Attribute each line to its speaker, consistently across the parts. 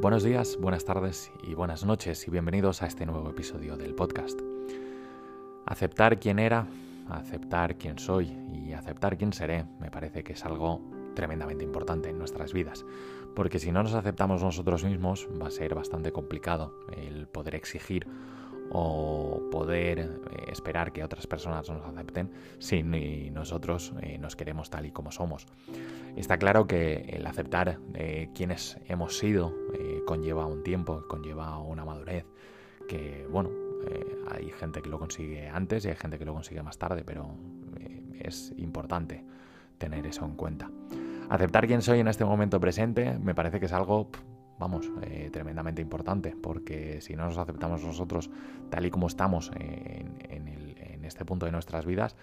Speaker 1: Buenos días, buenas tardes y buenas noches y bienvenidos a este nuevo episodio del podcast. Aceptar quién era, aceptar quién soy y aceptar quién seré me parece que es algo tremendamente importante en nuestras vidas, porque si no nos aceptamos nosotros mismos va a ser bastante complicado el poder exigir o poder eh, esperar que otras personas nos acepten si nosotros eh, nos queremos tal y como somos. Está claro que el aceptar eh, quienes hemos sido conlleva un tiempo, conlleva una madurez, que bueno, hay gente que lo consigue antes y hay gente que lo consigue más tarde, pero es importante tener eso en cuenta. Aceptar quién soy en este momento presente me parece que es algo vamos, eh, tremendamente importante, porque si no nos aceptamos nosotros tal y como estamos en, este punto de nuestras vidas,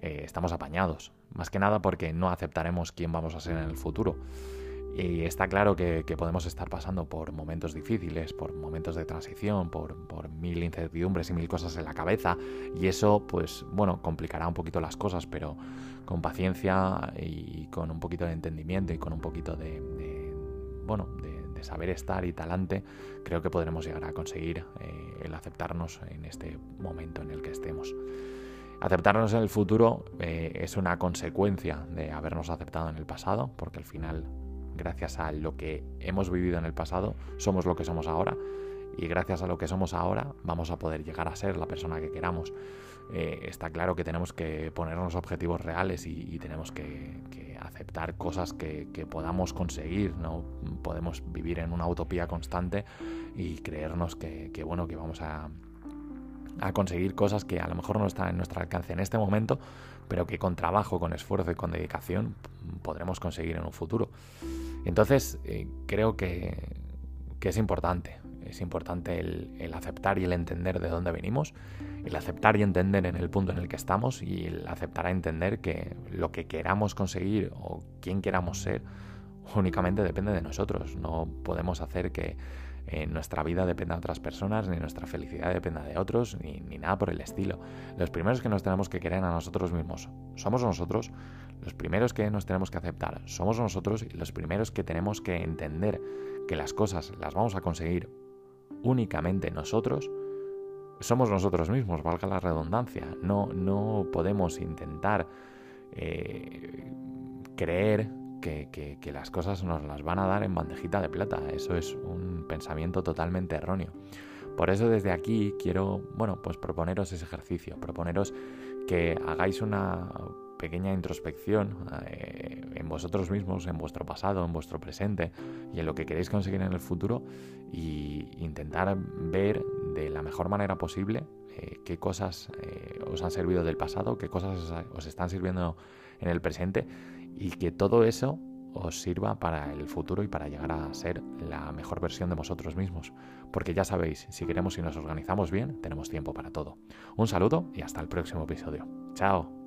Speaker 1: eh, estamos apañados. Más que nada porque no aceptaremos quién vamos a ser en el futuro. Y está claro que, podemos estar pasando por momentos difíciles, por momentos de transición, por, por, mil incertidumbres y mil cosas en la cabeza. Y eso, pues, bueno, complicará un poquito las cosas, pero con paciencia y con un poquito de entendimiento y con un poquito de, de bueno, de saber estar y talante, creo que podremos llegar a conseguir eh, el aceptarnos en este momento en el que estemos. Aceptarnos en el futuro eh, es una consecuencia de habernos aceptado en el pasado, porque al final, gracias a lo que hemos vivido en el pasado, somos lo que somos ahora y gracias a lo que somos ahora vamos a poder llegar a ser la persona que queramos. Eh, está claro que tenemos que ponernos objetivos reales y, tenemos que, aceptar cosas que, podamos conseguir. No podemos vivir en una utopía constante y creernos que, bueno, que vamos a, a conseguir cosas que a lo mejor no están en nuestro alcance en este momento, pero que con trabajo, con esfuerzo y con dedicación podremos conseguir en un futuro. Entonces, eh, creo que, que es importante es importante el, aceptar y el entender de dónde venimos, el aceptar y entender en el punto en el que estamos y el aceptar a entender que lo que queramos conseguir o quién queramos ser únicamente depende de nosotros. No podemos hacer que eh, nuestra vida dependa de otras personas, ni nuestra felicidad dependa de otros, ni, ni, nada por el estilo. Los primeros que nos tenemos que querer a nosotros mismos somos nosotros, los primeros que nos tenemos que aceptar somos nosotros y los primeros que tenemos que entender que las cosas las vamos a conseguir únicamente nosotros, somos nosotros mismos, valga la redundancia. No, no podemos intentar eh, creer que, que, las cosas nos las van a dar en bandejita de plata. Eso es un pensamiento totalmente erróneo. Por eso desde aquí quiero, bueno, pues proponeros ese ejercicio, proponeros que hagáis una pequeña introspección eh, en vosotros mismos, en vuestro pasado, en vuestro presente y en lo que queréis conseguir en el futuro y intentar ver de la mejor manera posible eh, qué cosas eh, os han servido del pasado, qué cosas os están sirviendo en el presente y que todo eso os sirva para el futuro y para llegar a ser la mejor versión de vosotros mismos. Porque ya sabéis, si queremos y nos organizamos bien, tenemos tiempo para todo. Un saludo y hasta el próximo episodio. Chao.